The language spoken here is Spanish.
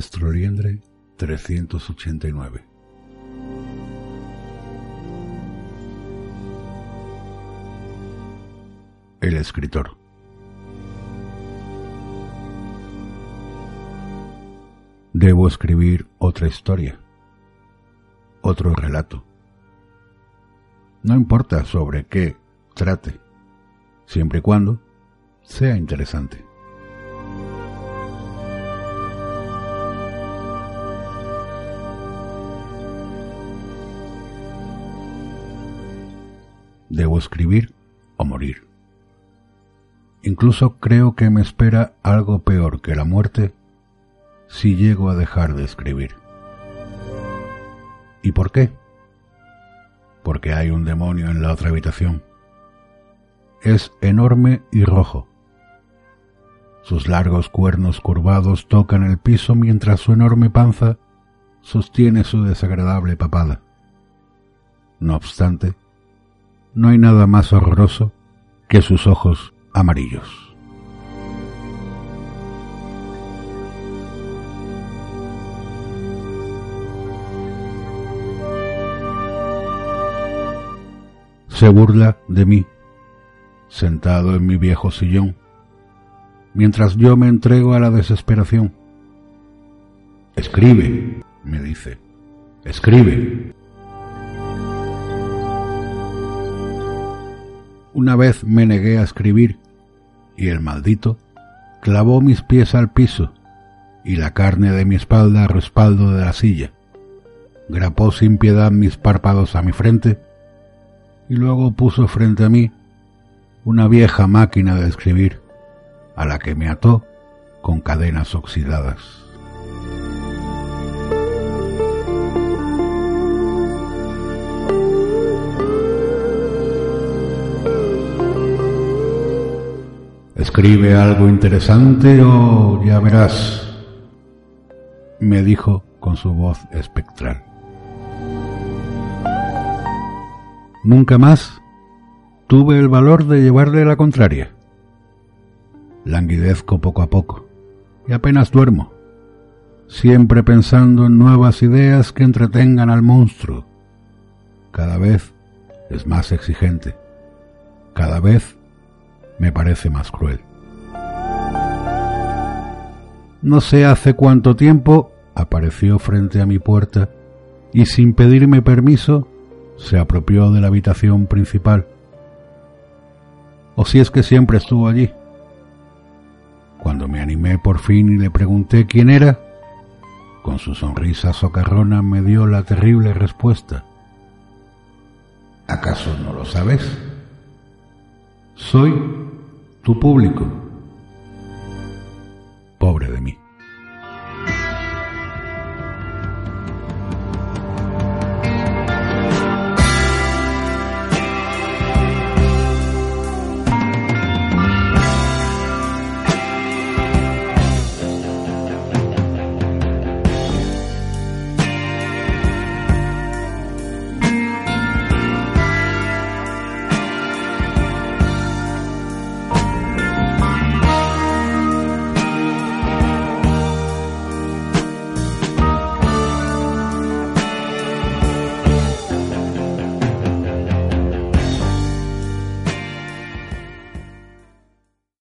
Maestro Liendre 389. El escritor. Debo escribir otra historia, otro relato. No importa sobre qué trate, siempre y cuando sea interesante. Debo escribir o morir. Incluso creo que me espera algo peor que la muerte si llego a dejar de escribir. ¿Y por qué? Porque hay un demonio en la otra habitación. Es enorme y rojo. Sus largos cuernos curvados tocan el piso mientras su enorme panza sostiene su desagradable papada. No obstante, no hay nada más horroroso que sus ojos amarillos. Se burla de mí, sentado en mi viejo sillón, mientras yo me entrego a la desesperación. Escribe, me dice, escribe. Una vez me negué a escribir y el maldito clavó mis pies al piso y la carne de mi espalda al respaldo de la silla. Grapó sin piedad mis párpados a mi frente y luego puso frente a mí una vieja máquina de escribir a la que me ató con cadenas oxidadas. Escribe algo interesante o ya verás, me dijo con su voz espectral. Nunca más tuve el valor de llevarle la contraria. Languidezco poco a poco y apenas duermo, siempre pensando en nuevas ideas que entretengan al monstruo. Cada vez es más exigente, cada vez me parece más cruel. No sé hace cuánto tiempo apareció frente a mi puerta y sin pedirme permiso se apropió de la habitación principal. O si es que siempre estuvo allí. Cuando me animé por fin y le pregunté quién era, con su sonrisa socarrona me dio la terrible respuesta. ¿Acaso no lo sabes? Soy tu público. Pobre de mí.